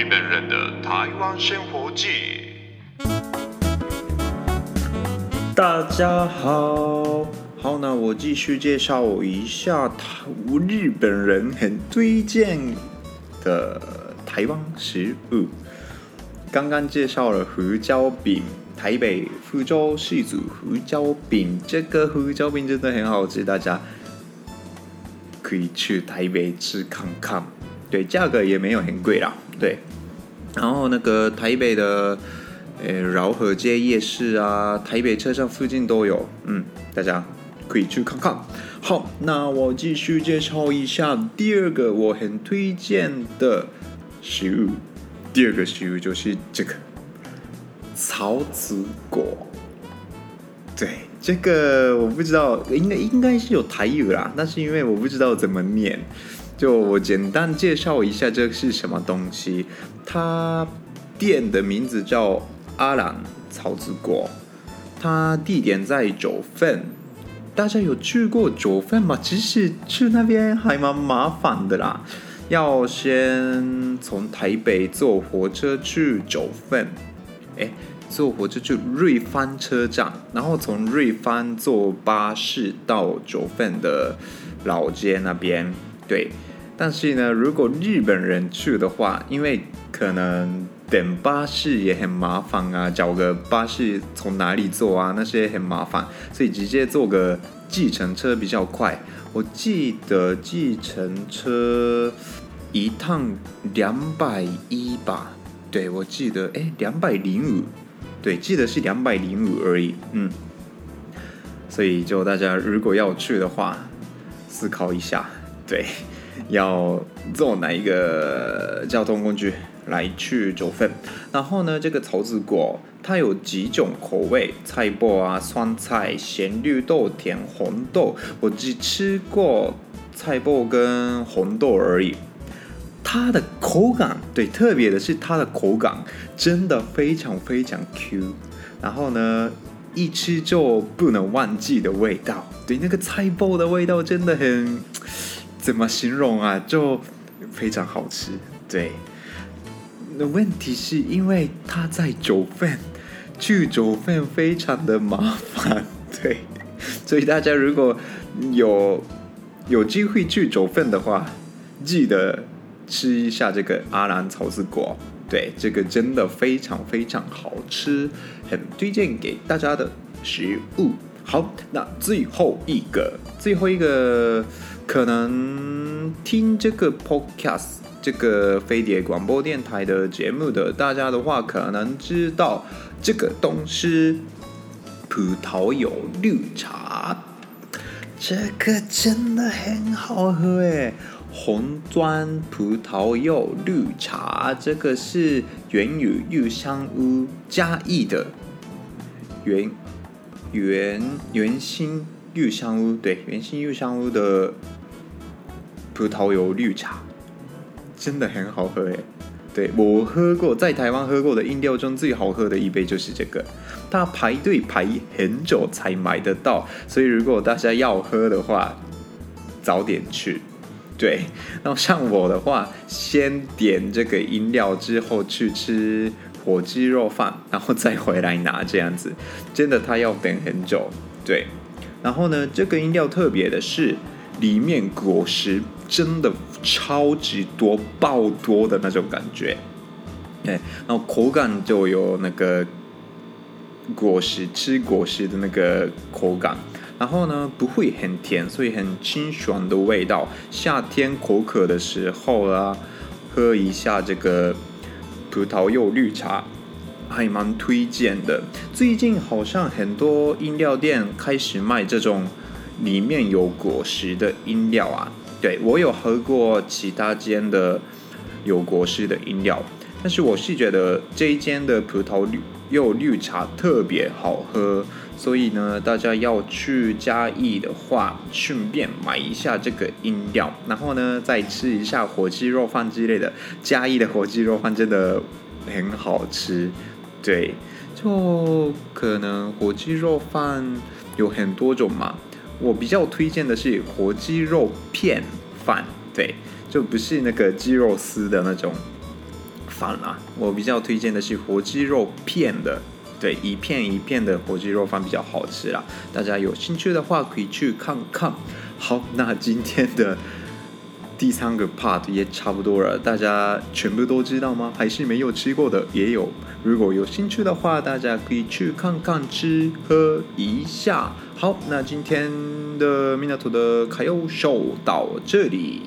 日本人的台湾生活记。大家好，好，那我继续介绍一下台日本人很推荐的台湾食物。刚刚介绍了胡椒饼，台北福州四组胡椒饼，这个胡椒饼真的很好吃，大家可以去台北吃看看。对，价格也没有很贵啦。对，然后那个台北的，诶，饶河街夜市啊，台北车站附近都有，嗯，大家可以去看看。好，那我继续介绍一下第二个我很推荐的食物。第二个食物就是这个草籽果。对，这个我不知道，应该应该是有台语啦，但是因为我不知道怎么念。就我简单介绍一下，这是什么东西？它店的名字叫阿兰草子果，它地点在九份。大家有去过九份吗？其实去那边还蛮麻烦的啦，要先从台北坐火车去九份，哎，坐火车去瑞芳车站，然后从瑞芳坐巴士到九份的老街那边，对。但是呢，如果日本人去的话，因为可能等巴士也很麻烦啊，找个巴士从哪里坐啊，那些很麻烦，所以直接坐个计程车比较快。我记得计程车一趟两百一吧？对，我记得，哎，两百零五，对，记得是两百零五而已。嗯，所以就大家如果要去的话，思考一下，对。要坐哪一个交通工具来去九份？然后呢，这个桃子果它有几种口味，菜脯啊、酸菜、咸绿豆、甜红豆。我只吃过菜脯跟红豆而已。它的口感，对，特别的是它的口感真的非常非常 Q。然后呢，一吃就不能忘记的味道，对，那个菜包的味道真的很。怎么形容啊？就非常好吃，对。那问题是因为它在九份，去九份非常的麻烦，对。所以大家如果有有机会去九份的话，记得吃一下这个阿兰草籽果，对，这个真的非常非常好吃，很推荐给大家的食物。好，那最后一个，最后一个。可能听这个 podcast 这个飞碟广播电台的节目的大家的话，可能知道这个东西——葡萄柚绿茶。这个真的很好喝诶，红砖葡萄柚绿茶，这个是源于玉香屋嘉义的原原原心玉香屋，对，原心玉香屋的。葡萄柚绿茶真的很好喝诶，对，我喝过，在台湾喝过的饮料中最好喝的一杯就是这个，它排队排很久才买得到，所以如果大家要喝的话，早点去。对，然后像我的话，先点这个饮料之后去吃火鸡肉饭，然后再回来拿这样子，真的它要等很久。对，然后呢，这个饮料特别的是。里面果实真的超级多，爆多的那种感觉，对，然后口感就有那个果实吃果实的那个口感，然后呢不会很甜，所以很清爽的味道。夏天口渴的时候啊，喝一下这个葡萄柚绿茶，还蛮推荐的。最近好像很多饮料店开始卖这种。里面有果实的饮料啊，对，我有喝过其他间的有果实的饮料。但是我是觉得这一间的葡萄绿柚绿茶特别好喝，所以呢，大家要去嘉义的话，顺便买一下这个饮料，然后呢，再吃一下火鸡肉饭之类的。嘉义的火鸡肉饭真的很好吃，对，就可能火鸡肉饭有很多种嘛，我比较推荐的是火鸡肉片饭，对，就不是那个鸡肉丝的那种。饭啦，我比较推荐的是火鸡肉片的，对，一片一片的火鸡肉饭比较好吃啦。大家有兴趣的话可以去看看。好，那今天的第三个 part 也差不多了，大家全部都知道吗？还是没有吃过的也有。如果有兴趣的话，大家可以去看看吃喝一下。好，那今天的米纳图的卡友秀到这里。